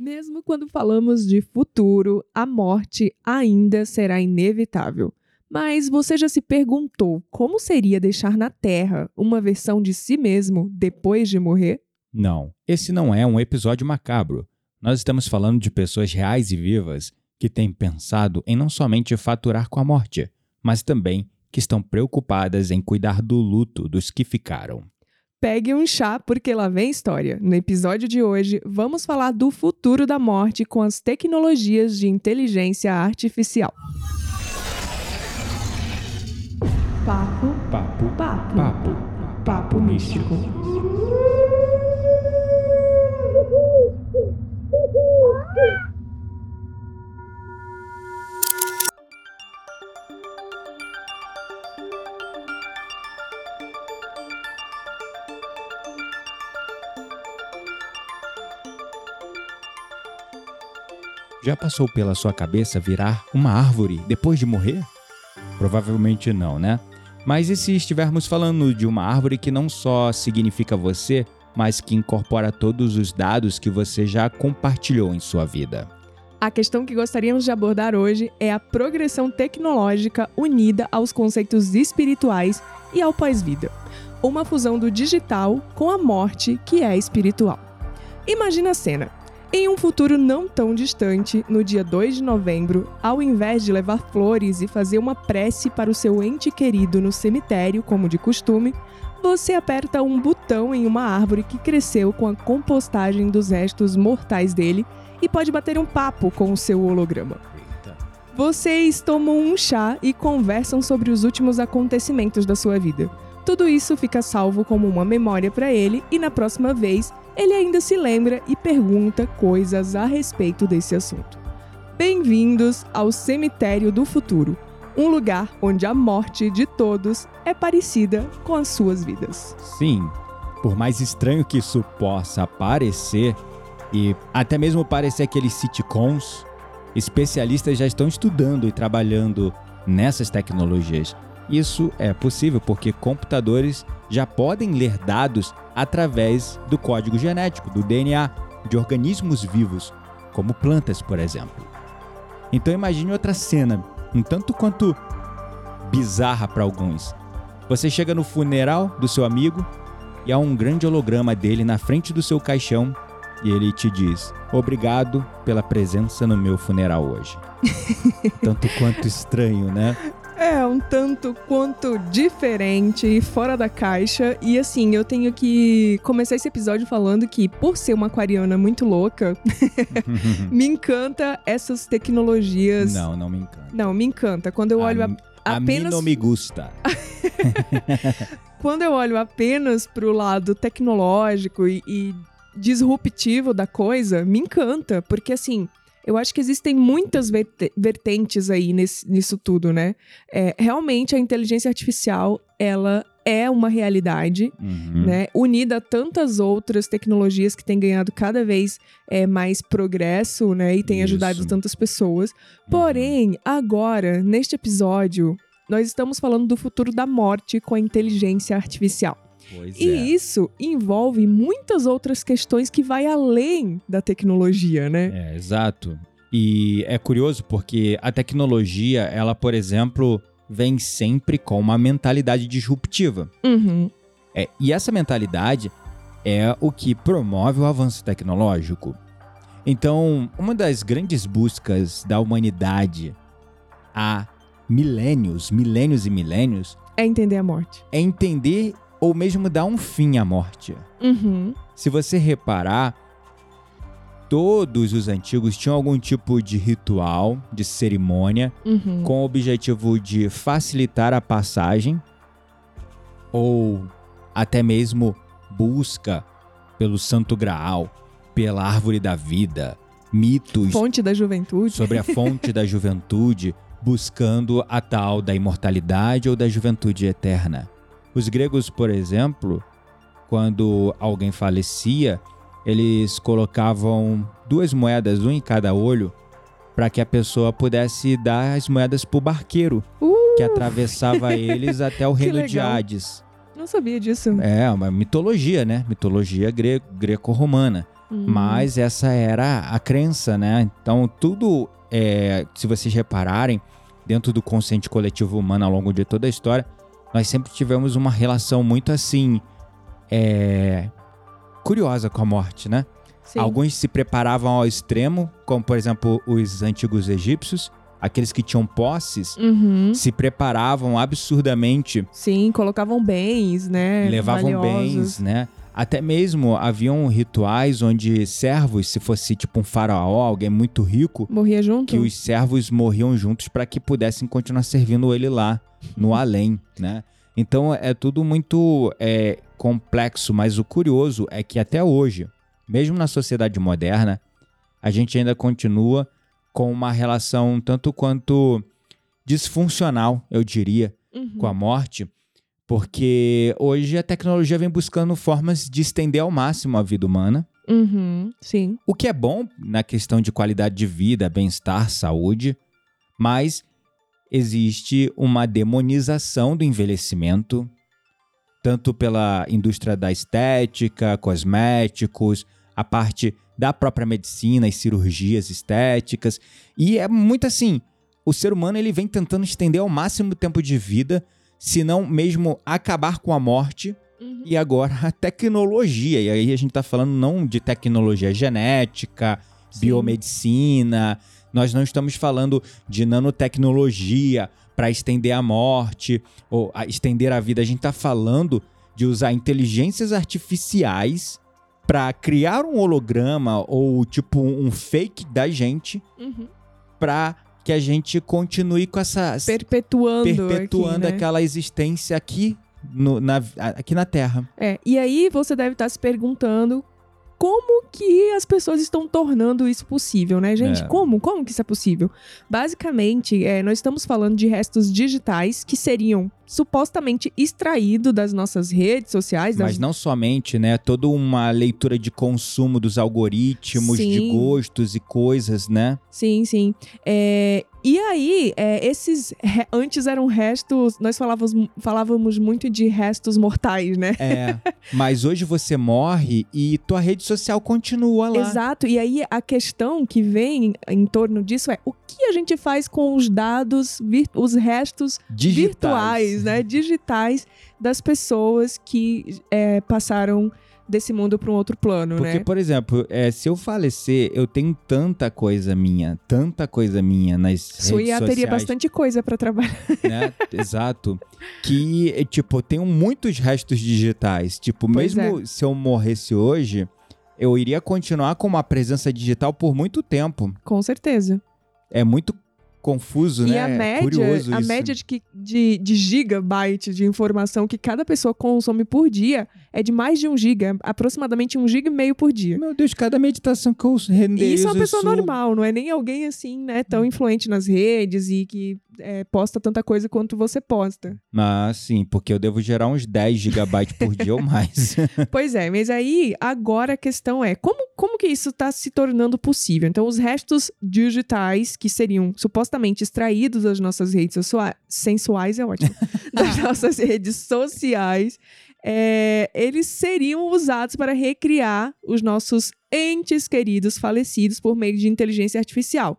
Mesmo quando falamos de futuro, a morte ainda será inevitável. Mas você já se perguntou como seria deixar na Terra uma versão de si mesmo depois de morrer? Não, esse não é um episódio macabro. Nós estamos falando de pessoas reais e vivas que têm pensado em não somente faturar com a morte, mas também que estão preocupadas em cuidar do luto dos que ficaram. Pegue um chá porque lá vem história. No episódio de hoje, vamos falar do futuro da morte com as tecnologias de inteligência artificial. Papo, Papo, papo, papo, papo místico. Já passou pela sua cabeça virar uma árvore depois de morrer? Provavelmente não, né? Mas e se estivermos falando de uma árvore que não só significa você, mas que incorpora todos os dados que você já compartilhou em sua vida? A questão que gostaríamos de abordar hoje é a progressão tecnológica unida aos conceitos espirituais e ao pós-vida. Uma fusão do digital com a morte que é espiritual. Imagina a cena. Em um futuro não tão distante, no dia 2 de novembro, ao invés de levar flores e fazer uma prece para o seu ente querido no cemitério, como de costume, você aperta um botão em uma árvore que cresceu com a compostagem dos restos mortais dele e pode bater um papo com o seu holograma. Vocês tomam um chá e conversam sobre os últimos acontecimentos da sua vida. Tudo isso fica salvo como uma memória para ele e na próxima vez ele ainda se lembra e pergunta coisas a respeito desse assunto. Bem-vindos ao Cemitério do Futuro, um lugar onde a morte de todos é parecida com as suas vidas. Sim, por mais estranho que isso possa parecer, e até mesmo parecer aqueles sitcoms, especialistas já estão estudando e trabalhando nessas tecnologias. Isso é possível porque computadores já podem ler dados através do código genético, do DNA, de organismos vivos, como plantas, por exemplo. Então imagine outra cena, um tanto quanto bizarra para alguns. Você chega no funeral do seu amigo e há um grande holograma dele na frente do seu caixão e ele te diz: Obrigado pela presença no meu funeral hoje. Tanto quanto estranho, né? É um tanto quanto diferente e fora da caixa. E assim, eu tenho que começar esse episódio falando que, por ser uma aquariana muito louca, me encanta essas tecnologias. Não, não me encanta. Não, me encanta. Quando eu olho a- A mim apenas. não me gusta. Quando eu olho apenas pro lado tecnológico e, e disruptivo da coisa, me encanta. Porque assim. Eu acho que existem muitas verte- vertentes aí nesse- nisso tudo, né? É, realmente a inteligência artificial, ela é uma realidade, Uhum. né? Unida a tantas outras tecnologias que têm ganhado cada vez é, mais progresso, né? E tem ajudado tantas pessoas. Uhum. Porém, agora, neste episódio, nós estamos falando do futuro da morte com a inteligência artificial. Pois E é. isso envolve muitas outras questões que vai além da tecnologia, né? É, exato. E é curioso porque a tecnologia, ela, por exemplo, vem sempre com uma mentalidade disruptiva. Uhum. É, e essa mentalidade é o que promove o avanço tecnológico. Então, uma das grandes buscas da humanidade há milênios, milênios e milênios, É entender a morte. é entender ou mesmo dar um fim à morte. Uhum. Se você reparar, todos os antigos tinham algum tipo de ritual, de cerimônia, Uhum. com o objetivo de facilitar a passagem ou até mesmo busca pelo Santo Graal, pela árvore da vida, mitos Fonte da juventude. sobre a fonte da juventude, buscando a tal da imortalidade ou da juventude eterna. Os gregos, por exemplo, quando alguém falecia, eles colocavam duas moedas, um em cada olho, para que a pessoa pudesse dar as moedas para o barqueiro Uh, que atravessava eles até o reino de. Hades. não sabia disso. É, uma mitologia, né? Mitologia gre- greco-romana. Hum. Mas essa era a crença, né? Então, tudo, é, se vocês repararem, dentro do consciente coletivo humano ao longo de toda a história, nós sempre tivemos uma relação muito assim. É, curiosa com a morte, né? Sim. Alguns se preparavam ao extremo, como por exemplo os antigos egípcios, aqueles que tinham posses, Uhum. se preparavam absurdamente, Sim, colocavam bens, né? levavam valiosos. bens, né? Até mesmo haviam rituais onde servos, se fosse tipo um faraó, alguém muito rico, Morria junto? que os servos morriam juntos para que pudessem continuar servindo ele lá, no além, né? Então é tudo muito é, complexo, mas o curioso é que até hoje, mesmo na sociedade moderna, a gente ainda continua com uma relação um tanto quanto disfuncional, eu diria, Uhum. com a morte, porque hoje a tecnologia vem buscando formas de estender ao máximo a vida humana. Uhum. Sim. O que é bom na questão de qualidade de vida, bem-estar, saúde, mas existe uma demonização do envelhecimento, tanto pela indústria da estética, cosméticos, a parte da própria medicina e cirurgias estéticas. E é muito assim, o ser humano ele vem tentando estender ao máximo o tempo de vida, se não mesmo acabar com a morte, Uhum. e agora a tecnologia. E aí a gente tá falando não de tecnologia genética, Sim. biomedicina. Nós não estamos falando de nanotecnologia para estender a morte ou a estender a vida. A gente tá falando de usar inteligências artificiais para criar um holograma ou tipo um fake da gente Uhum. para que a gente continue com essa Perpetuando. perpetuando aqui, né? aquela existência aqui no- na, aqui na Terra. É, e aí você deve estar se perguntando como que as pessoas estão tornando isso possível, né, gente? É. Como? Como que isso é possível? Basicamente, é, nós estamos falando de restos digitais que seriam supostamente extraídos das nossas redes sociais, das Mas não somente, né? Toda uma leitura de consumo dos algoritmos, de Sim. gostos e coisas, né? Sim, sim. É, e aí, é, esses antes eram restos. Nós falávamos, falávamos muito de restos mortais, né? É. Mas hoje você morre e tua rede social continua lá. Exato. E aí a questão que vem em torno disso é o que a gente faz com os dados, os restos Digitais. virtuais, né? Digitais das pessoas que é, passaram desse mundo para um outro plano, Porque, né? por exemplo, é, se eu falecer, eu tenho tanta coisa minha, tanta coisa minha nas Sua redes IA sociais. teria bastante coisa para trabalhar. né? Exato. Que, é, tipo, eu tenho muitos restos digitais. Tipo, Pois é. mesmo se eu morresse hoje, eu iria continuar com uma presença digital por muito tempo. Com certeza. É muito confuso, E né? a É média, curioso a isso. média de, que, de, de gigabyte de informação que cada pessoa consome por dia é de mais de um giga, aproximadamente um giga e meio por dia. Meu Deus, cada meditação que eu E renderizo... isso é uma pessoa normal, não é nem alguém assim, né, tão influente nas redes e que é, posta tanta coisa quanto você posta. Ah, sim, porque eu devo gerar uns 10 gigabytes por dia ou mais. Pois é, mas aí agora a questão é como, como que isso está se tornando possível? Então, os restos digitais que seriam supostamente extraídos das nossas redes sociais, sensuais é ótimo, das nossas redes sociais, é, eles seriam usados para recriar os nossos entes queridos falecidos por meio de inteligência artificial.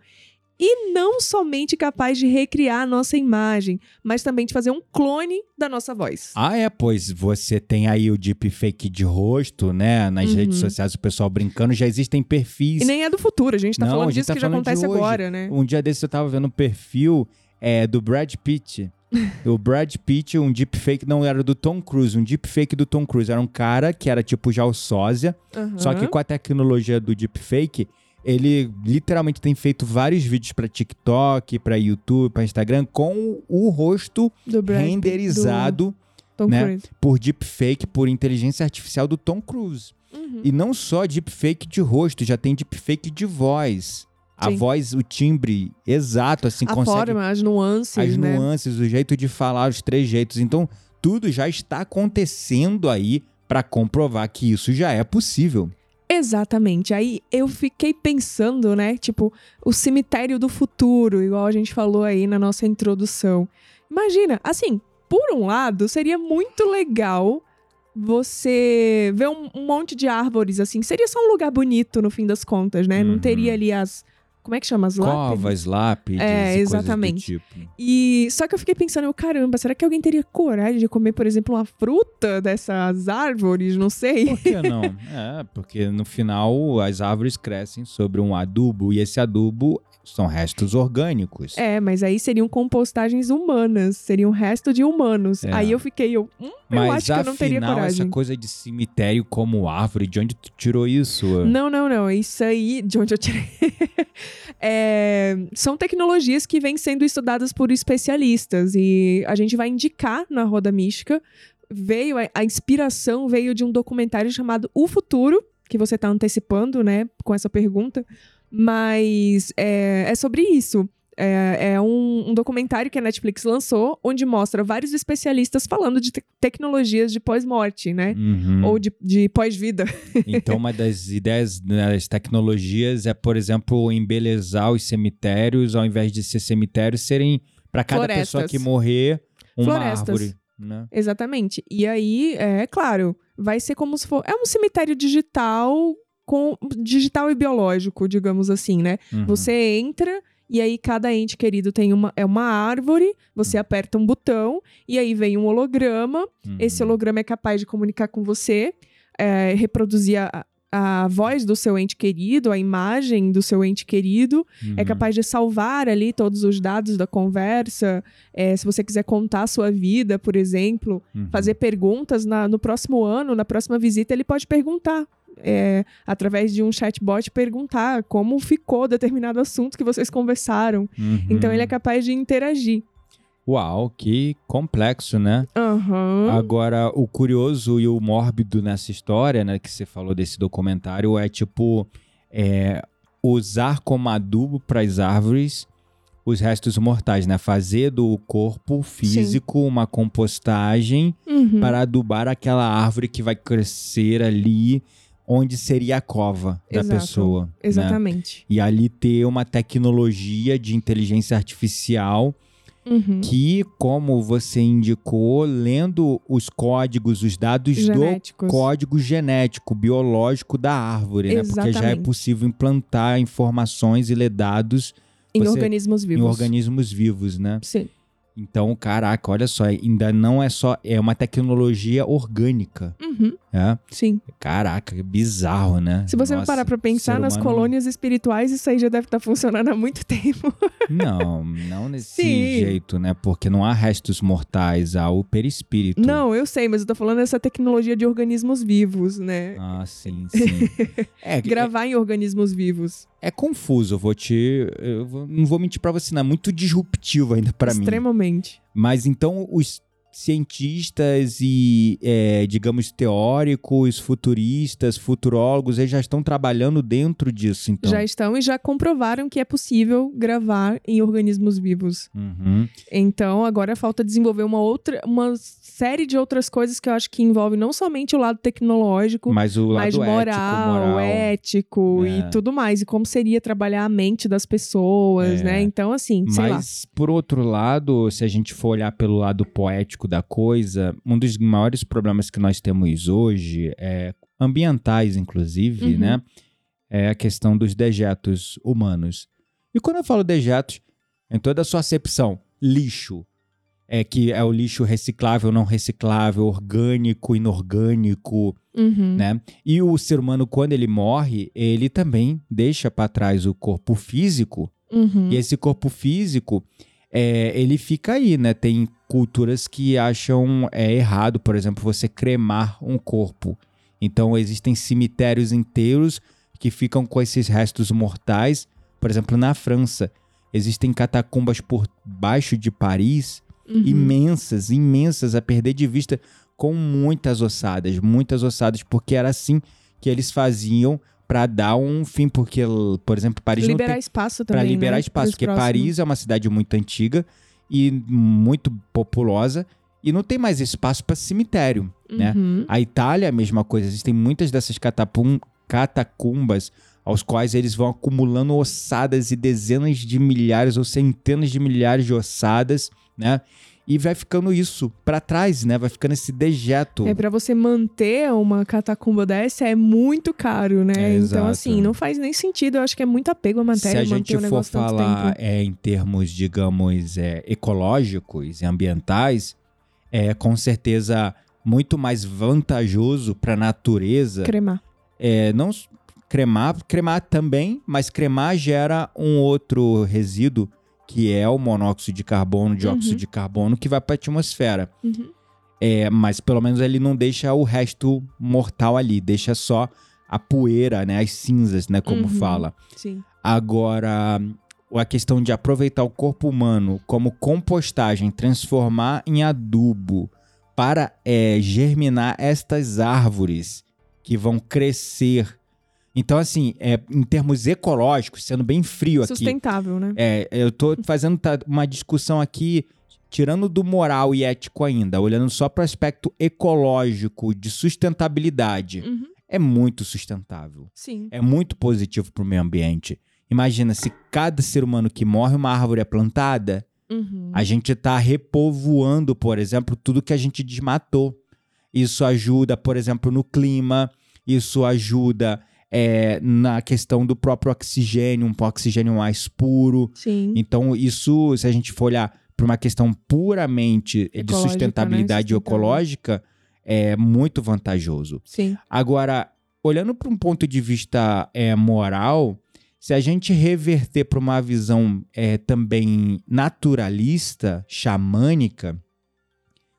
E não somente capaz de recriar a nossa imagem, mas também de fazer um clone da nossa voz. ah, é, pois você tem aí o deepfake de rosto, né? Nas Uhum. redes sociais, o pessoal brincando, já existem perfis E nem é do futuro, a gente tá Não, falando gente disso tá que já acontece agora, né? Um dia desse eu tava vendo um perfil é, do Brad Pitt. o Brad Pitt, um deepfake, não era do Tom Cruise, um deepfake do Tom Cruise. Era um cara que era tipo já o sósia, só que com a tecnologia do deepfake, ele literalmente tem feito vários vídeos pra TikTok, pra YouTube, pra Instagram, com o rosto Brad renderizado né? Por deepfake, por inteligência artificial do Tom Cruise. Uhum. E não só deepfake de rosto, já tem deepfake de voz. A Sim. voz, o timbre exato, assim, A consegue forma, as nuances, as né? nuances, o jeito de falar, os trejeitos. Então, tudo já está acontecendo aí para comprovar que isso já é possível. Exatamente. Aí eu fiquei pensando, né? Tipo, o cemitério do futuro, igual a gente falou aí na nossa introdução. Imagina, assim, por um lado, seria muito legal você vê um, um monte de árvores assim. Seria só um lugar bonito no fim das contas, né? Não Uhum. teria ali as. Como é que chama as lápides? Covas, lápides É, e exatamente. tipo. E só que eu fiquei pensando, eu, caramba, será que alguém teria coragem de comer, por exemplo, uma fruta dessas árvores? Não sei. Por que não? é, porque no final as árvores crescem sobre um adubo e esse adubo são restos orgânicos. É, mas aí seriam compostagens humanas, seriam resto de humanos. É. Aí eu fiquei, eu, hum, eu Mas acho que eu não teria afinal, coragem. essa coisa de cemitério como árvore, de onde tu tirou isso? Não, não, não. Isso aí, de onde eu tirei. É, são tecnologias que vêm sendo estudadas por especialistas e a gente vai indicar na Roda Mística. Veio a, a inspiração veio de um documentário chamado O Futuro, que você está antecipando, né, com essa pergunta. Mas é, é sobre isso. É, é um, um documentário que a Netflix lançou, onde mostra vários especialistas falando de te- tecnologias de pós-morte, né? Uhum. Ou de, de pós-vida. Então, uma das ideias das tecnologias é, por exemplo, embelezar os cemitérios, ao invés de ser cemitérios, serem para cada Florestas. pessoa que morrer uma Florestas. árvore. Né? Exatamente. E aí, é claro, vai ser como se for. É um cemitério digital com digital e biológico, digamos assim, né? Uhum. Você entra e aí cada ente querido tem uma é uma árvore, você aperta um botão e aí vem um holograma. Uhum. Esse holograma é capaz de comunicar com você, é, reproduzir a, a voz do seu ente querido, a imagem do seu ente querido, é Uhum. capaz de salvar ali todos os dados da conversa. É, se você quiser contar a sua vida, por exemplo, Uhum. fazer perguntas na- no próximo ano, na próxima visita, ele pode perguntar. É, através de um chatbot, perguntar como ficou determinado assunto que vocês conversaram. Uhum. Então, ele é capaz de interagir. Uau, que complexo, né? Aham. Agora, o curioso e o mórbido nessa história, né, que você falou desse documentário, é tipo é, usar como adubo para as árvores os restos mortais, né? Fazer do corpo físico uma compostagem Uhum. para adubar aquela árvore que vai crescer ali onde seria a cova da Exato. pessoa. né? Exatamente. E ali ter uma tecnologia de inteligência artificial Uhum. que, como você indicou, lendo os códigos, os dados Genéticos. do código genético, biológico da árvore, né? Porque já é Exatamente. possível implantar informações e ler dados Em você- organismos vivos. em organismos vivos, né? Sim. Então, caraca, olha só, ainda não é só, é uma tecnologia orgânica, Uhum. né? Sim. Caraca, que bizarro, né? Se você Nossa, parar pra pensar nas humano- colônias espirituais, isso aí já deve estar funcionando há muito tempo. Não, não nesse Sim. jeito, né? Porque não há restos mortais, há o perispírito. Não, eu sei, mas eu tô falando dessa tecnologia de organismos vivos, né? Ah, sim, sim. É, Gravar em organismos vivos. É, confuso, eu vou te. Eu não vou mentir pra você, não. É muito disruptivo ainda pra mim. Extremamente. Mas então os cientistas e, é, digamos, teóricos, futuristas, futurólogos, eles já estão trabalhando dentro disso, então. Já estão e já comprovaram que é possível gravar em organismos vivos. Uhum. Então, agora falta desenvolver uma outra, uma série de outras coisas que eu acho que envolve não somente o lado tecnológico, Mas o lado mas moral, ético, moral. ético É. e tudo mais. E como seria trabalhar a mente das pessoas, É. né? Então, assim, sei lá. Mas, por outro lado, se a gente for olhar pelo lado poético da coisa, um dos maiores problemas que nós temos hoje, é, ambientais inclusive, Uhum. né? É a questão dos dejetos humanos. E quando eu falo dejetos, em toda a sua acepção, lixo. É que é o lixo reciclável, não reciclável, orgânico, inorgânico, Uhum. né? E o ser humano, quando ele morre, ele também deixa para trás o corpo físico Uhum. e esse corpo físico, é, ele fica aí, né? Tem culturas que acham é, errado, por exemplo, você cremar um corpo. Então, existem cemitérios inteiros que ficam com esses restos mortais. Por exemplo, na França, existem catacumbas por baixo de Paris, Uhum. imensas, imensas, a perder de vista, com muitas ossadas, muitas ossadas, porque era assim que eles faziam para dar um fim, porque, por exemplo, Paris não tem Liberar espaço também. para liberar né, espaço, porque. Paris é uma cidade muito antiga e muito populosa e não tem mais espaço para cemitério, né? Uhum. A Itália é a mesma coisa, existem muitas dessas catapum- catacumbas aos quais eles vão acumulando ossadas e dezenas de milhares ou centenas de milhares de ossadas, né? E vai ficando isso pra trás, né? Vai ficando esse dejeto. É, pra você manter uma catacumba dessa é muito caro, né? É, então, exato. assim, não faz nem sentido. Eu acho que é muito apego à matéria Se a manter gente o for falar é, em termos, digamos, é, ecológicos e ambientais, é com certeza muito mais vantajoso para a natureza. Cremar. É, não cremar, cremar também, mas cremar gera um outro resíduo que é o monóxido de carbono, dióxido Uhum. de carbono, que vai para a atmosfera. Uhum. É, mas pelo menos ele não deixa o resto mortal ali, deixa só a poeira, né, as cinzas, né, como Uhum. fala. Sim. Agora, a questão de aproveitar o corpo humano como compostagem, transformar em adubo para é, germinar estas árvores que vão crescer. Então, assim, é, em termos ecológicos, sendo bem frio aqui, Sustentável, né? é, eu tô fazendo uma discussão aqui, tirando do moral e ético ainda, olhando só para o aspecto ecológico, de sustentabilidade. Uhum. É muito sustentável Sim. é muito positivo para o meio ambiente. Imagina se cada ser humano que morre uma árvore é plantada, Uhum. a gente está repovoando, por exemplo, tudo que a gente desmatou. Isso ajuda, por exemplo, no clima, isso ajuda é, na questão do próprio oxigênio, um oxigênio mais puro. Sim. Então, isso, se a gente for olhar para uma questão puramente de Ecológica, né? sustentabilidade Sustentável. ecológica, é muito vantajoso. Sim. Agora, olhando para um ponto de vista é, moral, se a gente reverter para uma visão é, também naturalista, xamânica,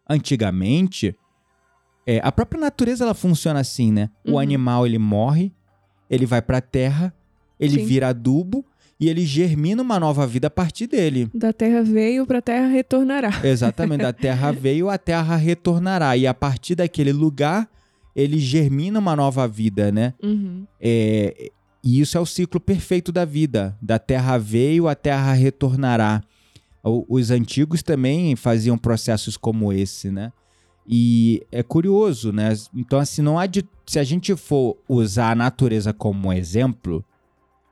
antigamente, é, a própria natureza ela funciona assim, né? O Uhum. animal ele morre, ele vai para a terra, ele Sim. vira adubo e ele germina uma nova vida a partir dele. Da terra veio, pra terra retornará. Exatamente, da terra veio, a terra retornará. E a partir daquele lugar, ele germina uma nova vida, né? Uhum. É, e isso é o ciclo perfeito da vida. Da terra veio, a terra retornará. O- Os antigos também faziam processos como esse, né? E é curioso, né? Então, assim, não há de, se a gente for usar a natureza como exemplo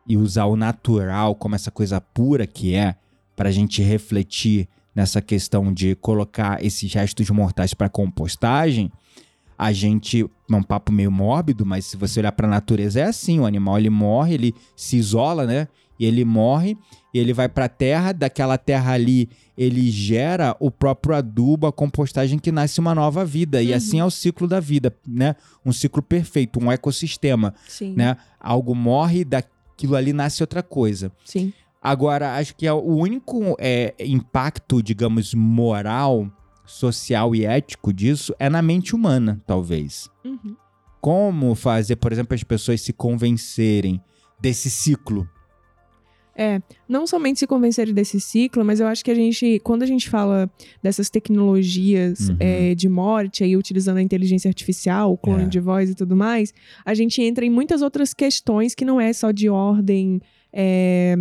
e usar o natural como essa coisa pura que é, para a gente refletir nessa questão de colocar esses restos mortais para compostagem, a gente é um papo meio mórbido, mas se você olhar para a natureza é assim, o animal ele morre, ele se isola, né? E ele morre, e ele vai para a terra, daquela terra ali ele gera o próprio adubo, a compostagem que nasce uma nova vida. E Uhum. assim é o ciclo da vida, né? Um ciclo perfeito, um ecossistema, Sim. né? Algo morre, daquilo ali nasce outra coisa. Sim. Agora, acho que é o único é, impacto, digamos, moral, social e ético disso é na mente humana, talvez. Uhum. Como fazer, por exemplo, as pessoas se convencerem desse ciclo? É, não somente se convencerem desse ciclo, mas eu acho que a gente, quando a gente fala dessas tecnologias Uhum. é, de morte, aí utilizando a inteligência artificial, o clone É. de voz e tudo mais, a gente entra em muitas outras questões que não é só de ordem. é,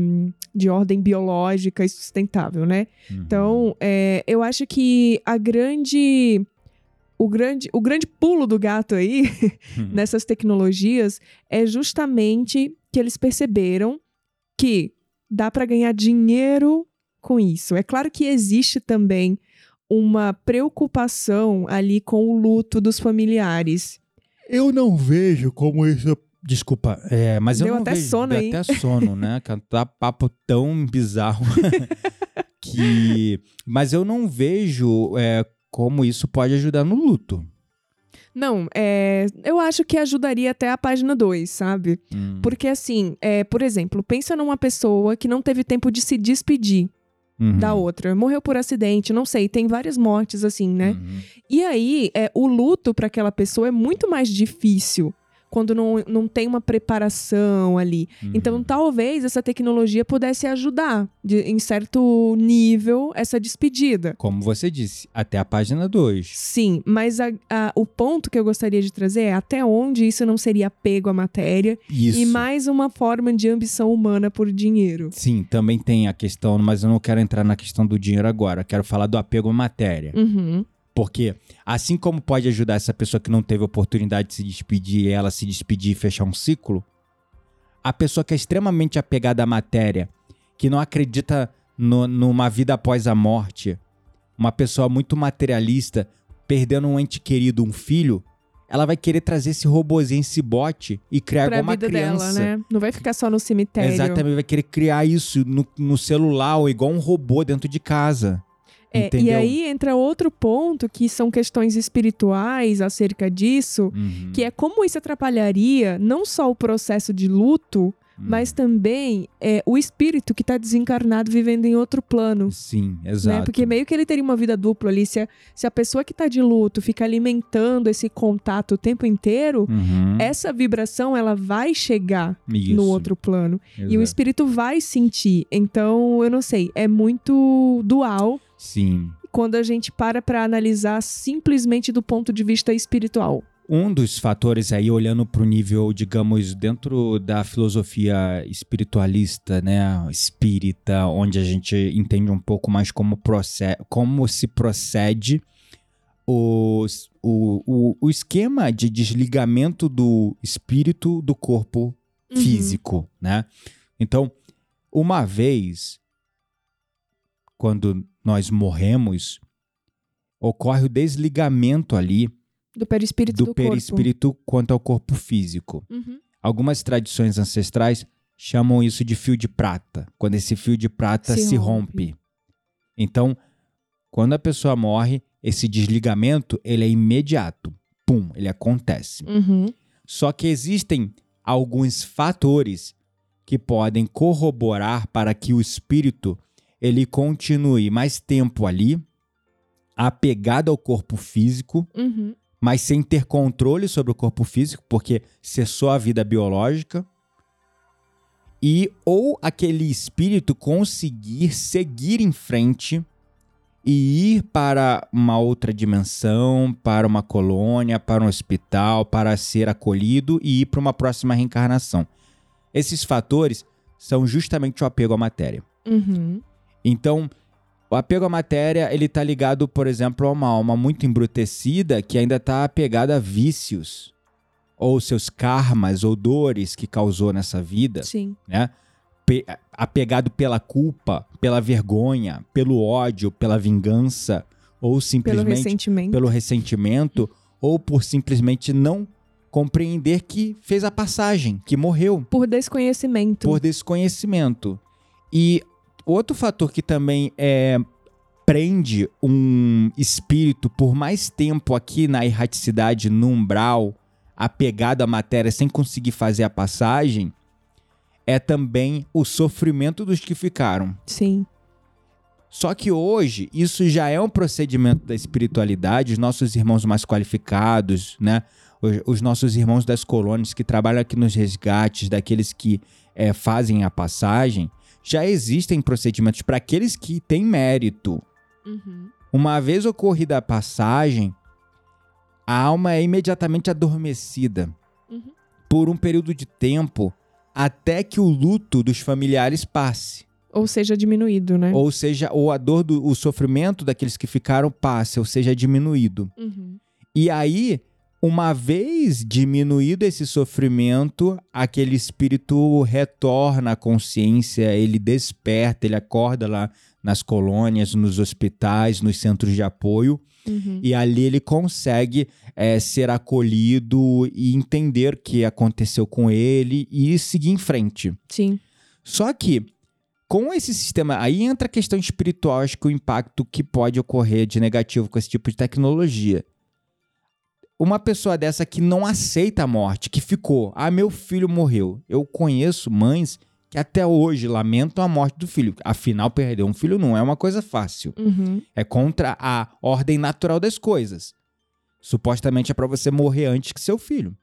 de ordem biológica e sustentável, né? Uhum. Então, é, eu acho que a grande. O grande, o grande pulo do gato aí Uhum. nessas tecnologias é justamente que eles perceberam que dá para ganhar dinheiro com isso. É claro que existe também uma preocupação ali com o luto dos familiares. Eu não vejo como isso. Desculpa, é, mas eu Deu não até vejo. sono deu aí. até sono, né? Que tá papo tão bizarro que. Mas eu não vejo é, como isso pode ajudar no luto. Não, é, eu acho que ajudaria até a página 2, sabe? Hum, Porque assim, é, por exemplo, pensa numa pessoa que não teve tempo de se despedir uhum, da outra, morreu por acidente, não sei, tem várias mortes assim, né? uhum. E aí, é, o luto para aquela pessoa é muito mais difícil quando não, não tem uma preparação ali. Uhum. Então, talvez essa tecnologia pudesse ajudar, de- em certo nível, essa despedida. Como você disse, até a página 2. Sim, mas a- a- o ponto que eu gostaria de trazer é até onde isso não seria apego à matéria Isso. e mais uma forma de ambição humana por dinheiro. Sim, também tem a questão, mas eu não quero entrar na questão do dinheiro agora. Quero falar do apego à matéria. Uhum. Porque, assim como pode ajudar essa pessoa que não teve oportunidade de se despedir, ela se despedir e fechar um ciclo, a pessoa que é extremamente apegada à matéria, que não acredita no- numa vida após a morte, uma pessoa muito materialista, perdendo um ente querido, um filho, ela vai querer trazer esse robozinho, esse bote e criar pra igual uma vida criança. dela, né? Não vai ficar só no cemitério. Exatamente, vai querer criar isso no, no celular ou igual um robô dentro de casa. É, e aí entra outro ponto que são questões espirituais acerca disso, Uhum, que é como isso atrapalharia não só o processo de luto, uhum. mas também é, o espírito que está desencarnado vivendo em outro plano. Sim, exato. Né? Porque meio que ele teria uma vida dupla ali. Se a, se a pessoa que está de luto fica alimentando esse contato o tempo inteiro, Uhum, essa vibração ela vai chegar isso, no outro plano. E o exato. espírito vai sentir. Então, eu não sei, é muito dual Sim. quando a gente para para analisar simplesmente do ponto de vista espiritual. Um dos fatores aí, olhando para o nível, digamos, dentro da filosofia espiritualista, né, espírita, onde a gente entende um pouco mais como, procede, como se procede os- o, o, o esquema de desligamento do espírito do corpo Uhum. físico, né? Então, uma vez, quando nós morremos, ocorre o desligamento ali Do perispírito do, do perispírito quanto ao corpo físico. Uhum. Algumas tradições ancestrais chamam isso de fio de prata, quando esse fio de prata Se se, rompe. rompe. Então, quando a pessoa morre, esse desligamento ele é imediato. Pum, ele acontece. Uhum. Só que existem alguns fatores que podem corroborar para que o espírito ele continue mais tempo ali, apegado ao corpo físico, Uhum. mas sem ter controle sobre o corpo físico, porque cessou a vida biológica. E ou aquele espírito conseguir seguir em frente e ir para uma outra dimensão, para uma colônia, para um hospital, para ser acolhido e ir para uma próxima reencarnação. Esses fatores são justamente o apego à matéria. Uhum. Então, o apego à matéria, ele tá ligado, por exemplo, a uma alma muito embrutecida que ainda tá apegada a vícios ou seus karmas ou dores que causou nessa vida, Sim. né? Pe- apegado pela culpa, pela vergonha, pelo ódio, pela vingança ou Pelo simplesmente ressentimento. pelo ressentimento ou por simplesmente não compreender que fez a passagem, que morreu Por desconhecimento. por desconhecimento. E outro fator que também é, prende um espírito por mais tempo aqui na erraticidade, no umbral, apegado à matéria sem conseguir fazer a passagem, é também o sofrimento dos que ficaram. Sim. Só que hoje isso já é um procedimento da espiritualidade, os nossos irmãos mais qualificados, né? Os, os nossos irmãos das colônias que trabalham aqui nos resgates, daqueles que eh, fazem a passagem, já existem procedimentos para aqueles que têm mérito. Uhum. Uma vez ocorrida a passagem, a alma é imediatamente adormecida Uhum. por um período de tempo até que o luto dos familiares passe. Ou seja, diminuído, né? Ou seja, ou a dor, do, o sofrimento daqueles que ficaram passe, ou seja, diminuído. Uhum. E aí, uma vez diminuído esse sofrimento, aquele espírito retorna à consciência, ele desperta, ele acorda lá nas colônias, nos hospitais, nos centros de apoio, Uhum. e ali ele consegue eh, ser acolhido e entender o que aconteceu com ele e seguir em frente. Sim. Só que, com esse sistema, aí entra a questão espiritual, acho que o impacto que pode ocorrer de negativo com esse tipo de tecnologia. Uma pessoa dessa que não aceita a morte, que ficou, ah, meu filho morreu. Eu conheço mães que até hoje lamentam a morte do filho. Afinal, perder um filho não é uma coisa fácil. Uhum. É contra a ordem natural das coisas. Supostamente é para você morrer antes que seu filho.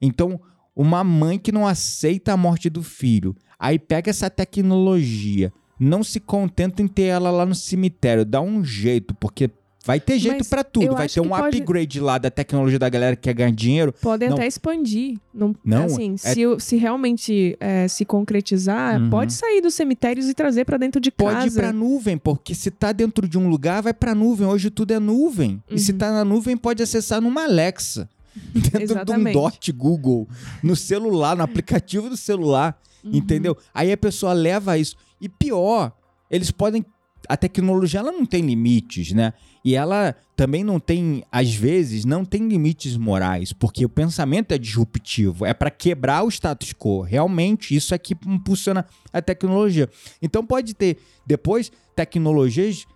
Então, uma mãe que não aceita a morte do filho, aí pega essa tecnologia, não se contenta em ter ela lá no cemitério, dá um jeito, porque vai ter jeito para tudo, vai ter um pode- upgrade lá da tecnologia da galera que quer ganhar dinheiro. Podem Não. até expandir. Não, Não, assim, é- se, se realmente é, se concretizar, Uhum. pode sair dos cemitérios e trazer pra dentro de Pode ir casa. pra nuvem, porque se tá dentro de um lugar, vai pra nuvem. Hoje tudo é nuvem. E se Uhum. tá na nuvem, pode acessar numa Alexa. Dentro Exatamente. de um dot Google. No celular, no aplicativo do celular. Uhum. Entendeu? Aí a pessoa leva isso. E pior, eles podem a tecnologia ela não tem limites, né? E ela também não tem, às vezes, não tem limites morais, porque o pensamento é disruptivo, é para quebrar o status quo. Realmente, isso é que impulsiona a tecnologia. Então pode ter depois tecnologias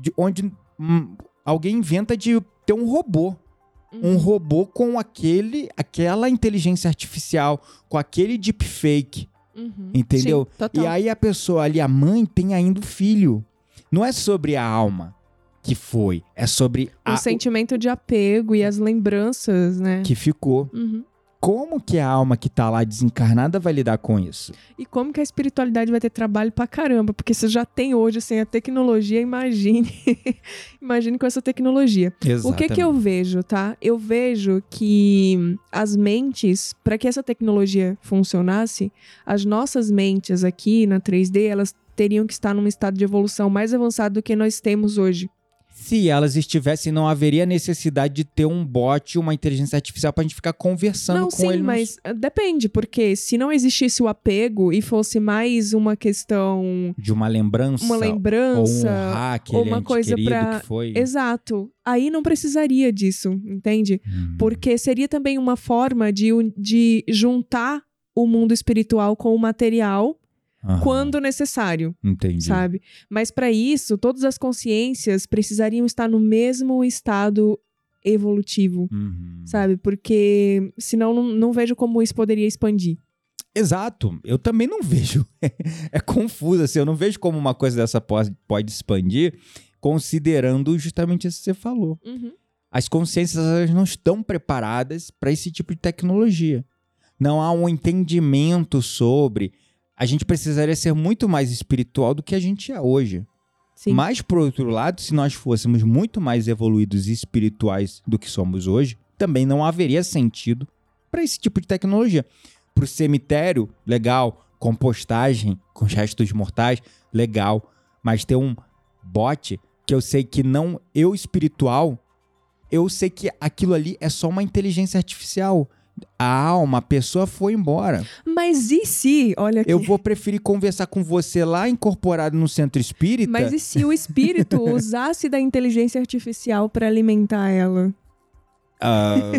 de onde hum, alguém inventa de ter um robô um Uhum. robô com aquele, aquela inteligência artificial, com aquele deepfake, Uhum. entendeu? Sim. E aí a pessoa ali, a mãe, tem ainda o filho. Não é sobre a alma que foi, é sobre o a sentimento de apego e as lembranças, né? que ficou. Uhum. Como que a alma que tá lá desencarnada vai lidar com isso? E como que a espiritualidade vai ter trabalho pra caramba? Porque você já tem hoje, sem a tecnologia, imagine. imagine com essa tecnologia. O que que eu vejo, tá? Eu vejo que as mentes, para que essa tecnologia funcionasse, as nossas mentes aqui na 3D, elas teriam que estar num estado de evolução mais avançado do que nós temos hoje. Se elas estivessem, não haveria necessidade de ter um bot, uma inteligência artificial pra gente ficar conversando não, com sim, ele. nos- mas ah, depende, porque se não existisse o apego e fosse mais uma questão, De uma lembrança. uma Ou um lembrança, hack, ou ele uma coisa pra- que foi. exato, aí não precisaria disso, entende? Hum. Porque seria também uma forma de, de juntar o mundo espiritual com o material Aham, quando necessário, Entendi. sabe? Mas para isso, todas as consciências precisariam estar no mesmo estado evolutivo, Uhum. sabe? Porque senão não, não vejo como isso poderia expandir. Exato. Eu também não vejo. é confuso, assim. Eu não vejo como uma coisa dessa pode, pode expandir, considerando justamente isso que você falou. As consciências elas não estão preparadas para esse tipo de tecnologia. Não há um entendimento sobre. A gente precisaria ser muito mais espiritual do que a gente é hoje. Sim. Mas, por outro lado, se nós fôssemos muito mais evoluídos e espirituais do que somos hoje, também não haveria sentido para esse tipo de tecnologia. Para o cemitério, legal. Compostagem com os restos mortais, legal. Mas ter um bot que eu sei que não. Eu, espiritual, eu sei que aquilo ali é só uma inteligência artificial. A alma, a pessoa foi embora. Mas e se, olha aqui, Eu vou preferir conversar com você lá incorporado no centro espírita. mas e se o espírito usasse da inteligência artificial para alimentar ela? Ah,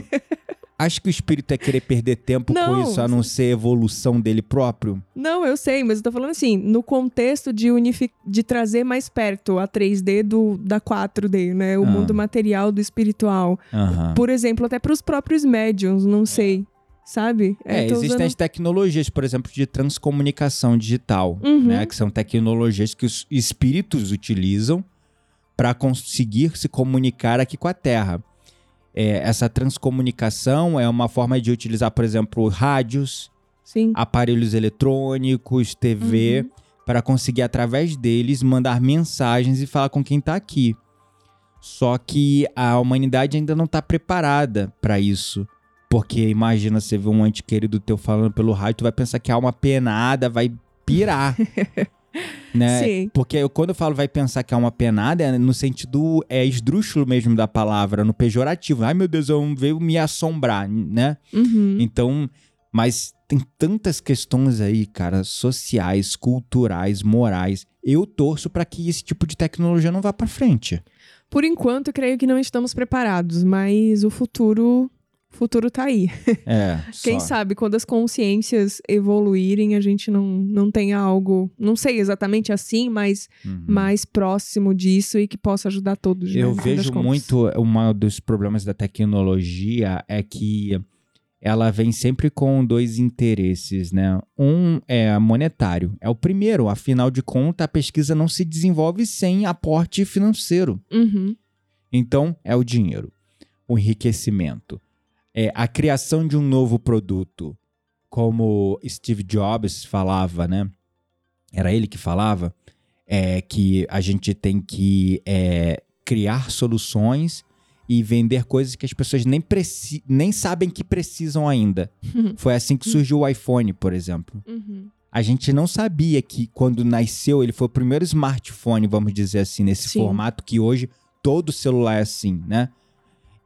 acho que o espírito é querer perder tempo com Não. isso, a não ser evolução dele próprio. Não, eu sei, mas eu tô falando assim, no contexto de, unifi- de trazer mais perto a 3D do, da 4D, né? O Ah. mundo material do espiritual. Aham. Por exemplo, até pros próprios médiums, não sei. Sabe? É, existem usando- as tecnologias, por exemplo, de transcomunicação digital, Uhum. né? Que são tecnologias que os espíritos utilizam para conseguir se comunicar aqui com a Terra. É, essa transcomunicação é uma forma de utilizar, por exemplo, rádios, Sim. aparelhos eletrônicos, TV, Uhum. para conseguir através deles mandar mensagens e falar com quem tá aqui. Só que a humanidade ainda não tá preparada para isso. Porque imagina você ver um ente querido teu falando pelo rádio, tu vai pensar que a alma penada vai pirar. né? Sim. Porque eu, quando eu falo vai pensar que é uma penada, é no sentido é esdrúxulo mesmo da palavra, no pejorativo. Ai meu Deus, eu veio me assombrar, né? Uhum. Então, mas tem tantas questões aí, cara, sociais, culturais, morais. Eu torço para que esse tipo de tecnologia não vá para frente. Por enquanto, creio que não estamos preparados, mas o futuro, futuro tá aí. É, Quem só. sabe quando as consciências evoluírem, a gente não, não tenha algo, não sei exatamente assim, mas Uhum. mais próximo disso e que possa ajudar todos. né, Eu das vejo muito, um dos problemas da tecnologia é que ela vem sempre com dois interesses, né? Um é monetário, é o primeiro, afinal de contas, a pesquisa não se desenvolve sem aporte financeiro. Uhum. Então, é o dinheiro, o enriquecimento, é a criação de um novo produto, como Steve Jobs falava, né? Era ele que falava, é que a gente tem que é, criar soluções e vender coisas que as pessoas nem, preci nem sabem que precisam ainda. Foi assim que surgiu o iPhone, por exemplo. Uhum. A gente não sabia que quando nasceu, ele foi o primeiro smartphone, vamos dizer assim, nesse Sim. formato que hoje todo celular é assim, né?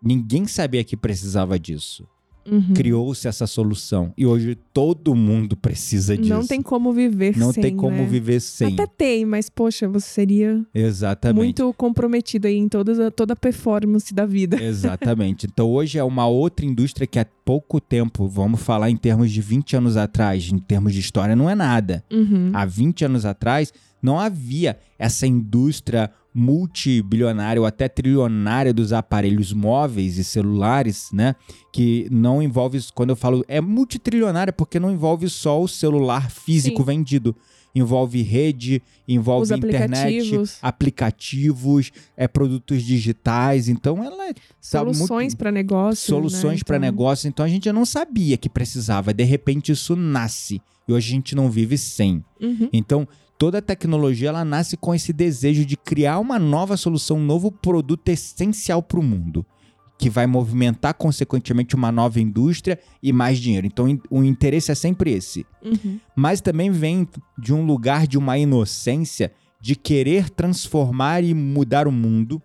Ninguém sabia que precisava disso. Uhum. criou-se essa solução. E hoje todo mundo precisa disso. Não tem como viver Não sem, tem como né? viver sem. Até tem, mas poxa, você seria Exatamente. muito comprometido aí em toda, toda a performance da vida. Exatamente. Então hoje é uma outra indústria que há pouco tempo, vamos falar em termos de 20 anos atrás, em termos de história, não é nada. Uhum. Há 20 anos atrás, não havia essa indústria multibilionária ou até trilionária dos aparelhos móveis e celulares, né? Que não envolve, quando eu falo é multitrilionária, porque não envolve só o celular físico Sim. vendido. Envolve rede, envolve Os internet, aplicativos. aplicativos, é, produtos digitais. Então ela é tá Soluções para negócio. soluções né? para Então, negócio. Então a gente não sabia que precisava. De repente isso nasce. E hoje a gente não vive sem. Uhum. Então, toda tecnologia ela nasce com esse desejo de criar uma nova solução, um novo produto essencial para o mundo, que vai movimentar consequentemente uma nova indústria e mais dinheiro. Então, o interesse é sempre esse. Uhum. Mas também vem de um lugar de uma inocência de querer transformar e mudar o mundo.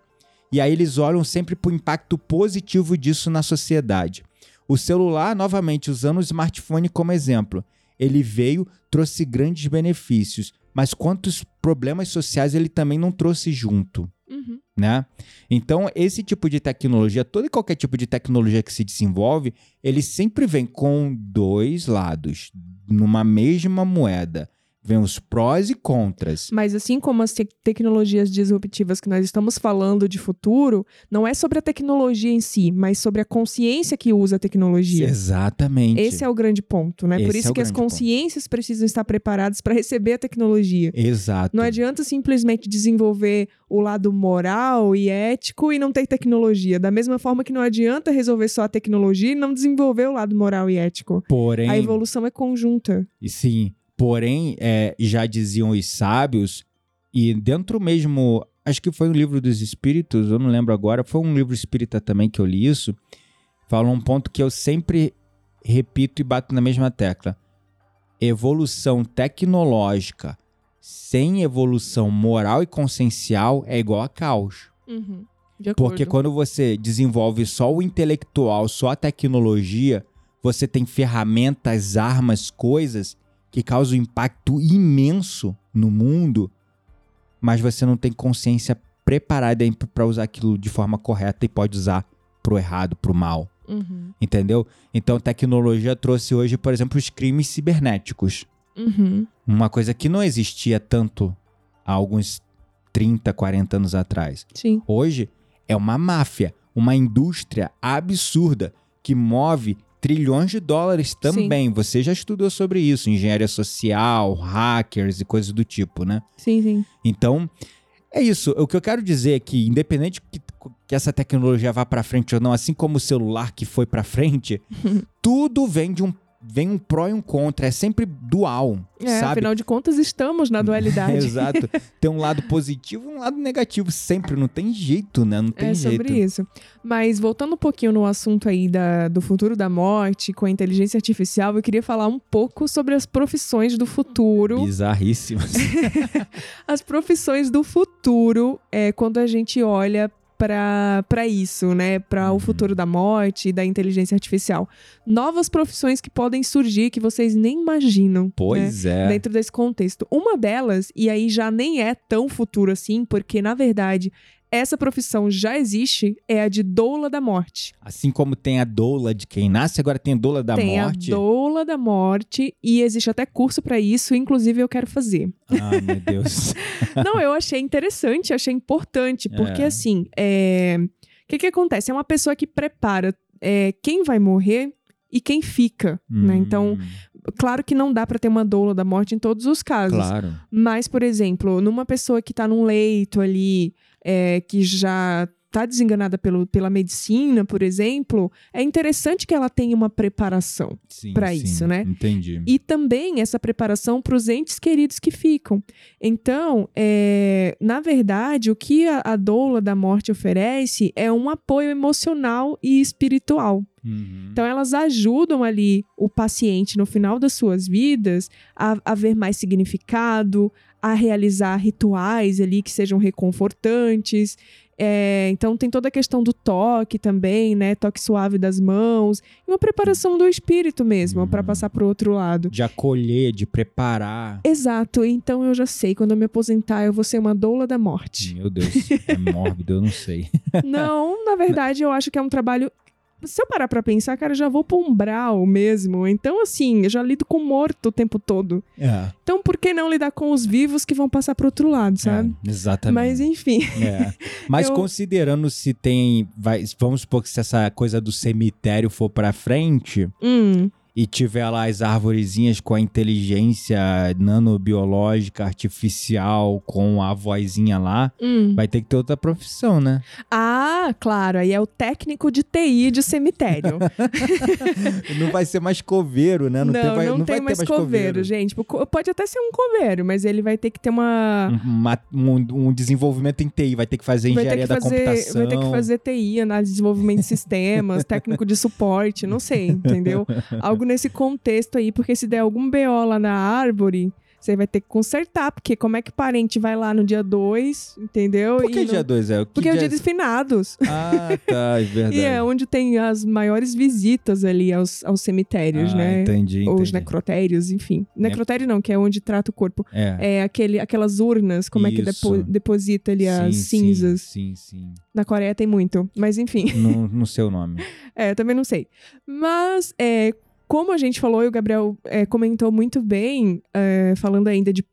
E aí eles olham sempre para o impacto positivo disso na sociedade. O celular, novamente, usando o smartphone como exemplo, ele veio, trouxe grandes benefícios, mas quantos problemas sociais ele também não trouxe junto, Uhum. né? Então, esse tipo de tecnologia, todo e qualquer tipo de tecnologia que se desenvolve, ele sempre vem com dois lados, numa mesma moeda. Vem os prós e contras. Mas assim como as te- tecnologias disruptivas que nós estamos falando de futuro, não é sobre a tecnologia em si, mas sobre a consciência que usa a tecnologia. Exatamente. Esse é o grande ponto, né? Por Esse isso é que as grande ponto. consciências precisam estar preparadas para receber a tecnologia. Exato. Não adianta simplesmente desenvolver o lado moral e ético e não ter tecnologia. Da mesma forma que não adianta resolver só a tecnologia e não desenvolver o lado moral e ético. Porém, A evolução é conjunta. E Sim, porém, é, já diziam os sábios, e dentro mesmo, acho que foi um livro dos espíritos, eu não lembro agora, foi um livro espírita também que eu li isso, fala um ponto que eu sempre repito e bato na mesma tecla. Evolução tecnológica sem evolução moral e consciencial é igual a caos. Acordo. Porque quando você desenvolve só o intelectual, só a tecnologia, você tem ferramentas, armas, coisas que causam um impacto imenso no mundo, mas você não tem consciência preparada para usar aquilo de forma correta e pode usar pro errado, pro mal, Uhum. entendeu? Então, tecnologia trouxe hoje, por exemplo, os crimes cibernéticos. Uhum. Uma coisa que não existia tanto há alguns 30, 40 anos atrás. Sim. Hoje é uma máfia, uma indústria absurda que move trilhões de dólares também. Você já estudou sobre isso, engenharia social, hackers e coisas do tipo, né? Sim, sim. Então, é isso. O que eu quero dizer é que, independente que, que essa tecnologia vá para frente ou não, assim como o celular que foi para frente, tudo vem de um vem um pró e um contra, é sempre dual, É, sabe? afinal de contas, estamos na dualidade. Exato. Tem um lado positivo e um lado negativo sempre, não tem jeito, né? Não tem é jeito. sobre isso. Mas voltando um pouquinho no assunto aí da, do futuro da morte com a inteligência artificial, eu queria falar um pouco sobre as profissões do futuro. Bizarríssimas. As profissões do futuro, é, quando a gente olha para isso, né? Para o Uhum. futuro da morte e da inteligência artificial. Novas profissões que podem surgir que vocês nem imaginam. né? Pois é. dentro desse contexto. Uma delas, e aí já nem é tão futuro assim, porque na verdade essa profissão já existe, é a de doula da morte. Assim como tem a doula de quem nasce, agora tem a doula da Tem morte. a doula da morte e existe até curso pra isso, inclusive eu quero fazer. Ai, meu Deus. Não, eu achei interessante, achei importante, porque É. assim, é... o que que acontece? É uma pessoa que prepara é, quem vai morrer e quem fica, né? Então, Hum, claro que não dá pra ter uma doula da morte em todos os casos. Claro. Mas, por exemplo, numa pessoa que tá num leito ali, é, que já tá desenganada pelo, pela medicina, por exemplo, é interessante que ela tenha uma preparação. Sim, isso, né? Entendi. E também essa preparação para os entes queridos que ficam. Então, é, na verdade, o que a, a doula da morte oferece é um apoio emocional e espiritual. Uhum. Então, elas ajudam ali o paciente no final das suas vidas a, a ver mais significado, a realizar rituais ali que sejam reconfortantes. É, então tem toda a questão do toque também, né? Toque suave das mãos. E uma preparação do espírito mesmo, Uhum. para passar pro outro lado. De acolher, de preparar. Exato, então eu já sei, quando eu me aposentar, eu vou ser uma doula da morte. Meu Deus, é mórbido, eu não sei. Não, na verdade, eu acho que é um trabalho. Se eu parar pra pensar, cara, eu já vou pro umbral mesmo. Então, assim, eu já lido com morto o tempo todo. É, Então, por que não lidar com os vivos que vão passar pro outro lado, sabe? é, exatamente. Mas, enfim. É. Mas Eu- considerando se tem. Vai, vamos supor que se essa coisa do cemitério for pra frente Hum, e tiver lá as arvorezinhas com a inteligência nanobiológica artificial, com a vozinha lá, hum. vai ter que ter outra profissão, né? Ah, claro, aí é o técnico de TI de cemitério. Não vai ser mais coveiro, né? não, tem, vai, não, não tem vai mais ter mais coveiro, gente. Tipo, Pode até ser um coveiro, mas ele vai ter que ter uma. Uma- um, um desenvolvimento em TI, vai ter que fazer Vai engenharia que, da fazer, computação. vai ter que fazer TI, análise de desenvolvimento de sistemas, técnico de suporte, não sei, entendeu? Algo nesse contexto aí, porque se der algum BO lá na árvore, você vai ter que consertar, porque como é que parente vai lá no dia 2, entendeu? Por que dia não- 2 é? Que Porque é o dia... dia dos finados. Ah, tá, é verdade. E é onde tem as maiores visitas ali aos, aos cemitérios, ah, né? Entendi, Ou os entendi. necrotérios, enfim. Necrotério não, que é onde trata o corpo. É. É aquele, aquelas urnas, como é que depo- Isso. deposita ali as Sim, cinzas. Sim, sim, sim. Na Coreia tem muito, mas enfim. no, no seu nome. É, também não sei. Mas, é, como a gente falou e o Gabriel é, comentou muito bem, é, falando ainda de.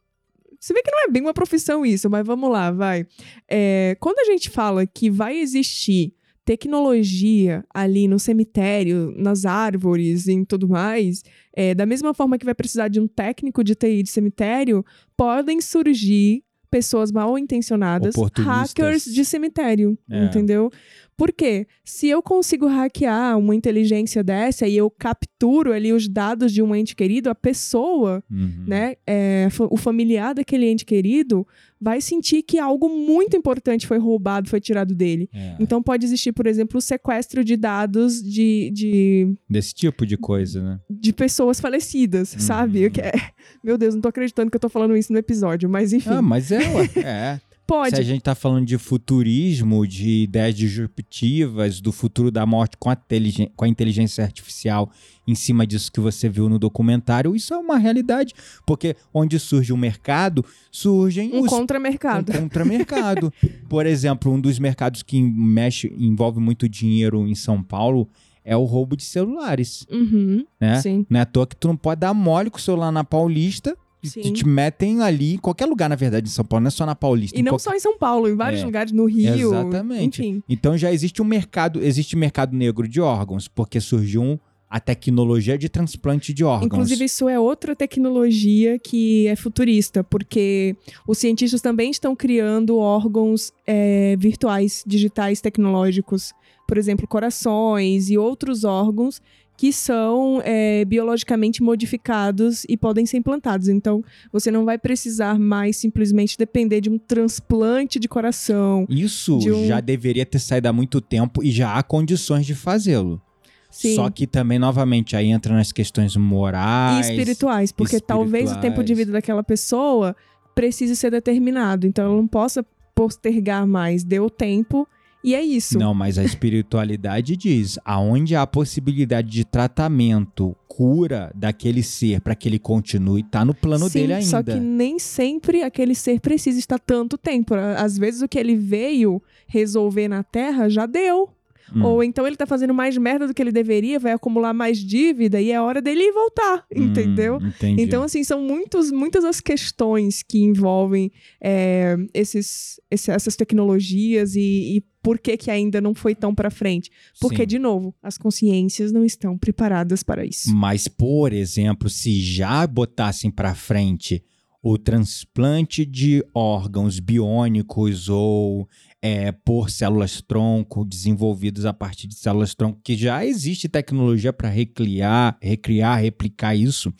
Se vê que não é bem uma profissão isso, mas vamos lá, vai. É, quando a gente fala que vai existir tecnologia ali no cemitério, nas árvores e em tudo mais, é, da mesma forma que vai precisar de um técnico de TI de cemitério, podem surgir pessoas mal intencionadas, hackers de cemitério, É. entendeu? Por quê? Se eu consigo hackear uma inteligência dessa e eu capturo ali os dados de um ente querido, a pessoa, Uhum. né, é, o familiar daquele ente querido vai sentir que algo muito importante foi roubado, foi tirado dele. É, Então pode existir, por exemplo, o sequestro de dados de, de, Desse tipo de coisa, né? de pessoas falecidas, sabe? Uhum. Que é- Meu Deus, não tô acreditando que eu tô falando isso no episódio, mas enfim, Ah, mas é, ué. É. pode. Se a gente tá falando de futurismo, de ideias disruptivas, do futuro da morte com a, com a inteligência artificial em cima disso que você viu no documentário, isso é uma realidade. Porque onde surge um mercado, surgem Um os contramercado. um contramercado. Por exemplo, um dos mercados que mexe, envolve muito dinheiro em São Paulo é o roubo de celulares, Uhum, né? Sim. Não é à toa que tu não pode dar mole com o celular na Paulista Sim. te, te metem ali em qualquer lugar, na verdade, em São Paulo, não é só na Paulista. E não qualquer- só em São Paulo, em vários É. lugares, no Rio. Exatamente. Enfim. Então já existe um mercado, existe mercado negro de órgãos, porque surgiu um- a tecnologia de transplante de órgãos. Inclusive, isso é outra tecnologia que é futurista, porque os cientistas também estão criando órgãos é, virtuais, digitais, tecnológicos. Por exemplo, corações e outros órgãos que são é, biologicamente modificados e podem ser implantados. Então, você não vai precisar mais simplesmente depender de um transplante de coração. Isso de um- já deveria ter saído há muito tempo e já há condições de fazê-lo. Sim. Só que também, novamente, aí entra nas questões e morais. espirituais, porque talvez o tempo de espirituais. vida daquela pessoa precise ser determinado, então ela não possa postergar mais, deu tempo e é isso. Não, mas a espiritualidade diz: aonde há possibilidade de tratamento, cura daquele ser para que ele continue, tá no plano Sim, dele ainda. Só que nem sempre aquele ser precisa estar tanto tempo. Às vezes o que ele veio resolver na Terra já deu. Hum. Ou então ele tá fazendo mais merda do que ele deveria, vai acumular mais dívida e é hora dele voltar, Hum, entendeu? entendi. Então, assim, são muitos, muitas as questões que envolvem é, esses, esse- essas tecnologias e, e por que, que ainda não foi tão para frente. Porque, Sim. de novo, as consciências não estão preparadas para isso. Mas, por exemplo, se já botassem para frente o transplante de órgãos biônicos ou é, por células-tronco desenvolvidos a partir de células-tronco, que já existe tecnologia para recriar, recriar, replicar isso,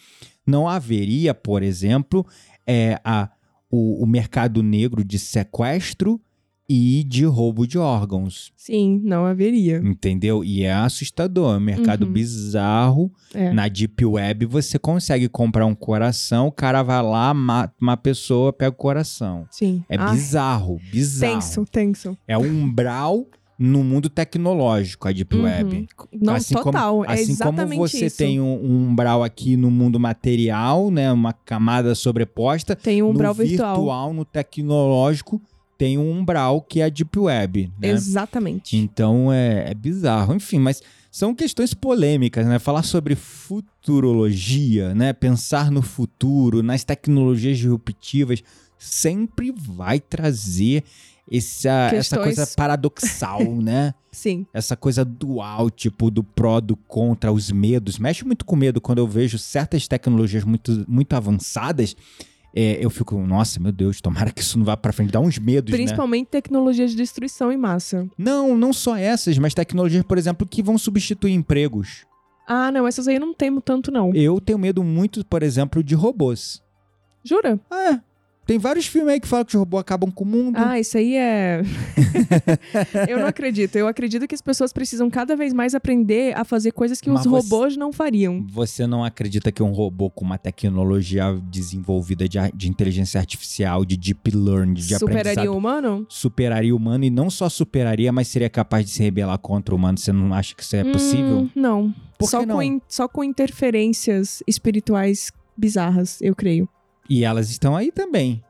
não haveria, por exemplo, é, a, o, o mercado negro de sequestro e de roubo de órgãos. Sim, não haveria. Entendeu? E é assustador. É um mercado Uhum. bizarro. É. Na Deep Web você consegue comprar um coração, o cara vai lá, mata uma pessoa, pega o coração. Sim. É Ah, bizarro, bizarro. Tenso, tenso. É um umbral no mundo tecnológico, a Deep Web. Uhum. Não, assim total. Como, é assim exatamente como você isso. tem um, um umbral aqui no mundo material, né? Uma camada sobreposta. Tem um umbral no virtual. no tecnológico, tem um umbral que é a Deep Web, né? Exatamente. Então é, é bizarro. Enfim, mas são questões polêmicas, né? Falar sobre futurologia, né? Pensar no futuro, nas tecnologias disruptivas, sempre vai trazer essa, essa coisa paradoxal, né? Sim. Essa coisa dual, tipo, do pró, do contra, os medos. Mexe muito com medo quando eu vejo certas tecnologias muito, muito avançadas. É, eu fico, nossa, meu Deus, tomara que isso não vá pra frente. Dá uns medos, né? Principalmente tecnologias de destruição em massa. Não, não só essas, mas tecnologias, por exemplo, que vão substituir empregos. Ah, não, essas aí eu não temo tanto, não. Eu tenho medo muito, por exemplo, de robôs. Jura? Ah, é. Tem vários filmes aí que falam que os robôs acabam com o mundo. Ah, isso aí é. eu não acredito. Eu acredito que as pessoas precisam cada vez mais aprender a fazer coisas que Mas os você- robôs não fariam. Você não acredita que um robô com uma tecnologia desenvolvida de, de inteligência artificial, de deep learning, de Superaria aprendizado, o humano? superaria o humano e não só superaria, mas seria capaz de se rebelar contra o humano? Você não acha que isso é possível? Hum, não. Por só, não? Com in- só com interferências espirituais bizarras, eu creio. E elas estão aí também.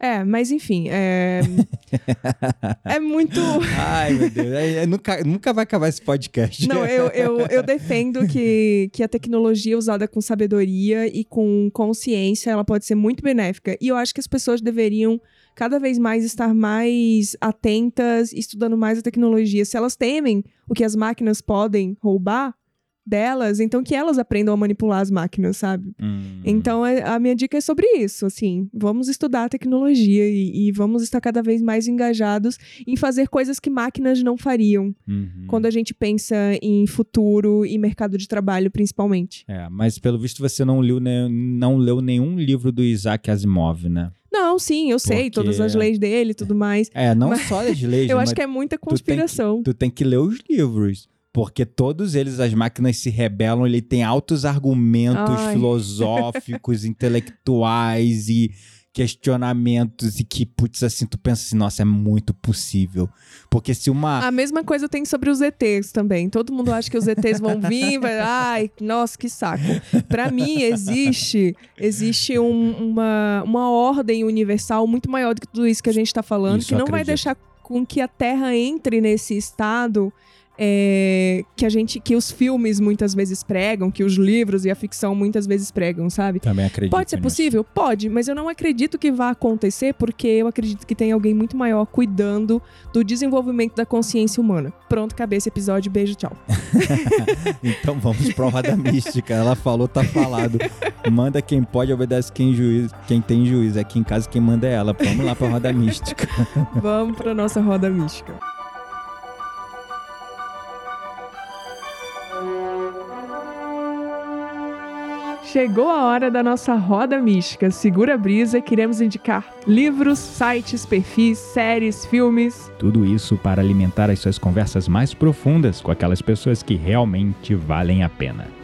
É, mas enfim, é. é muito. Ai, meu Deus. É- é- nunca, nunca vai acabar esse podcast. Não, eu, eu, eu defendo que, que a tecnologia usada com sabedoria e com consciência, ela pode ser muito benéfica. E eu acho que as pessoas deveriam cada vez mais estar mais atentas, estudando mais a tecnologia. Se elas temem o que as máquinas podem roubar delas, então que elas aprendam a manipular as máquinas, sabe? Hum. Então, é- a minha dica é sobre isso, assim. Vamos estudar a tecnologia e, e vamos estar cada vez mais engajados em fazer coisas que máquinas não fariam Uhum. quando a gente pensa em futuro e mercado de trabalho, principalmente. É, mas pelo visto você não leu, não leu nenhum livro do Isaac Asimov, né? Não, sim, eu sei Porque- todas as leis dele e tudo mais. É, não Mas- só as leis, Eu acho que é muita tem que- conspiração. tu tem que ler os livros. Porque todos eles, as máquinas se rebelam, ele tem altos argumentos Ai. filosóficos, intelectuais e questionamentos e que, putz, assim, tu pensa assim, nossa, é muito possível. Porque se uma... A mesma coisa tem sobre os ETs também. Todo mundo acha que os ETs vão vir, vai, ai, nossa, que saco. Pra mim existe, existe um- uma, uma ordem universal muito maior do que tudo isso que a gente tá falando, Isso que não eu vai acredito. deixar com que a Terra entre nesse estado é, que a gente, que os filmes muitas vezes pregam, que os livros e a ficção muitas vezes pregam, sabe? Também acredito Pode ser nisso. possível? Pode, mas eu não acredito que vá acontecer porque eu acredito que tem alguém muito maior cuidando do desenvolvimento da consciência humana. Pronto, esse episódio. Beijo, tchau. Então vamos pra Roda Mística. Ela falou, tá falado. Manda quem pode, obedece quem, juiz, quem tem juízo. Aqui em casa quem manda é ela. Vamos lá pra Roda Mística. Vamos pra nossa roda mística. Chegou a hora da nossa roda mística. Segura a brisa, queremos indicar livros, sites, perfis, séries, filmes. Tudo isso para alimentar as suas conversas mais profundas com aquelas pessoas que realmente valem a pena.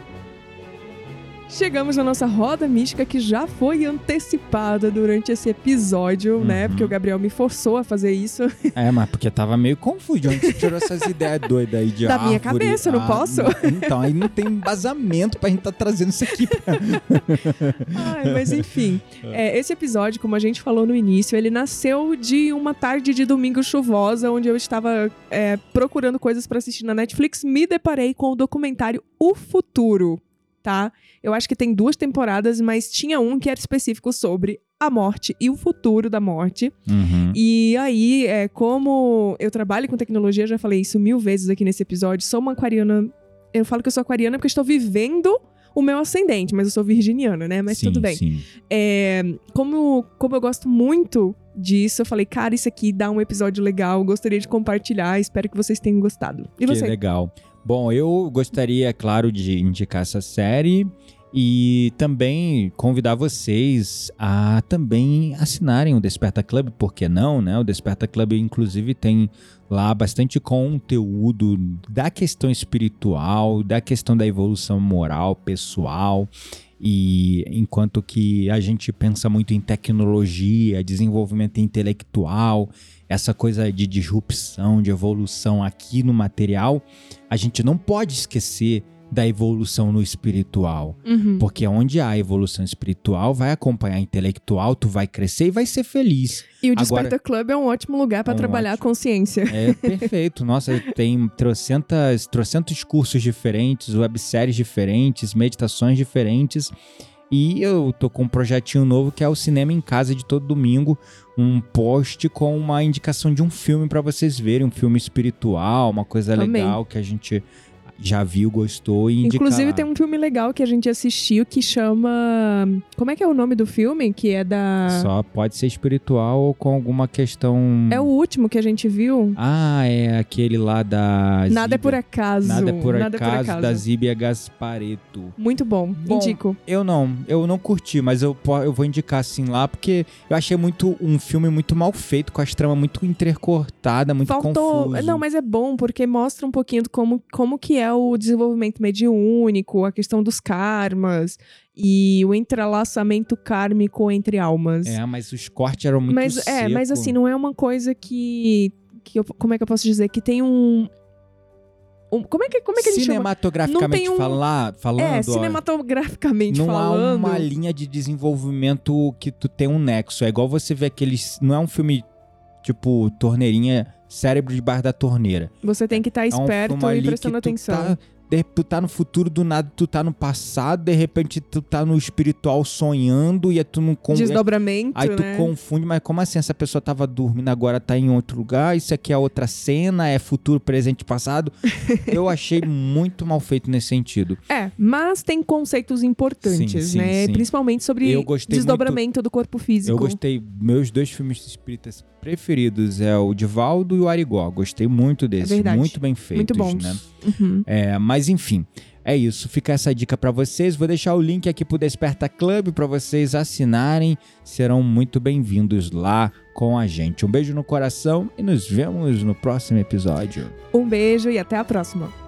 Chegamos na nossa roda mística que já foi antecipada durante esse episódio, né? Uhum. Porque o Gabriel me forçou a fazer isso. É, mas porque tava meio confuso. De onde você tirou essas ideias doidas aí de Da minha árvore? cabeça, eu não Ah, posso? Então, aí não tem embasamento pra gente tá trazendo isso aqui. Ai, mas enfim, é, esse episódio, como a gente falou no início, ele nasceu de uma tarde de domingo chuvosa, onde eu estava é, procurando coisas pra assistir na Netflix, me deparei com o documentário O Futuro, tá? Eu acho que tem duas temporadas, mas tinha um que era específico sobre a morte e o futuro da morte. Uhum. E aí, é, como eu trabalho com tecnologia, já falei isso mil vezes aqui nesse episódio, sou uma aquariana. Eu falo que eu sou aquariana porque eu estou vivendo o meu ascendente, mas eu sou virginiana, né? Mas Sim, tudo bem. Sim. É, como, como eu gosto muito disso, eu falei, cara, isso aqui dá um episódio legal, gostaria de compartilhar, espero que vocês tenham gostado. E que você? legal. Bom, eu gostaria, claro, de indicar essa série E também convidar vocês a também assinarem o Desperta Club, por que não, né? O Desperta Club, inclusive, tem lá bastante conteúdo da questão espiritual, da questão da evolução moral, pessoal. E enquanto que a gente pensa muito em tecnologia, desenvolvimento intelectual, essa coisa de disrupção, de evolução aqui no material, a gente não pode esquecer da evolução no espiritual. Uhum. Porque onde há evolução espiritual, vai acompanhar intelectual, tu vai crescer e vai ser feliz. E o Desperta Club é um ótimo lugar para um trabalhar ótimo. a consciência. É perfeito. Nossa, tem trocentas, trocentos cursos diferentes, webséries diferentes, meditações diferentes. E eu tô com um projetinho novo que é o Cinema em Casa de todo domingo, um post com uma indicação de um filme para vocês verem, um filme espiritual, uma coisa Amei. legal que a gente já viu, gostou e indica Inclusive tem um filme legal que a gente assistiu que chama. Como é que é o nome do filme? Que é da. Só pode ser espiritual ou com alguma questão. É o último que a gente viu. Ah, é aquele lá da. Nada é Zíbia. por acaso. Nada é por Nada acaso, da Zíbia Gaspareto. Muito bom. Bom, Indico. Eu não, eu não curti, mas eu, eu vou indicar assim lá, porque eu achei muito um filme muito mal feito, com as tramas muito intercortada, muito Faltou. confuso. Não, mas é bom porque mostra um pouquinho como, como que é o desenvolvimento mediúnico, a questão dos karmas e o entrelaçamento kármico entre almas. É, mas os cortes eram muito mas é, mas seco. assim, não é uma coisa que. que eu- como é que eu posso dizer? Que tem um. como é que, como é que a gente? Cinematograficamente Não um- fala- falando, É, ó, cinematograficamente não há falando. uma linha de desenvolvimento que tu tem um nexo. É igual você ver aqueles. Não é um filme tipo torneirinha, cérebro debaixo da torneira. Você tem que estar É um esperto filme ali e prestando tu atenção. Tá, de, tu tá no futuro, do nada tu tá no passado, de repente tu tá no espiritual sonhando e aí tu não con- Desdobramento, Aí tu né? confunde, mas como assim? Essa pessoa tava dormindo, agora tá em outro lugar, isso aqui é outra cena, é futuro, presente e passado. Eu achei muito mal feito nesse sentido. É, mas tem conceitos importantes, Sim, né? sim. Principalmente sobre desdobramento do corpo físico. Eu gostei, meus dois filmes espíritas preferidos é o Divaldo e o Arigó. Gostei muito desses, verdade. muito bem feitos, Muito bons. né? Uhum. É, mas enfim, é isso. Fica essa dica pra vocês. Vou deixar o link aqui pro Desperta Club pra vocês assinarem. Serão muito bem-vindos lá com a gente. Um beijo no coração e nos vemos no próximo episódio. Um beijo e até a próxima.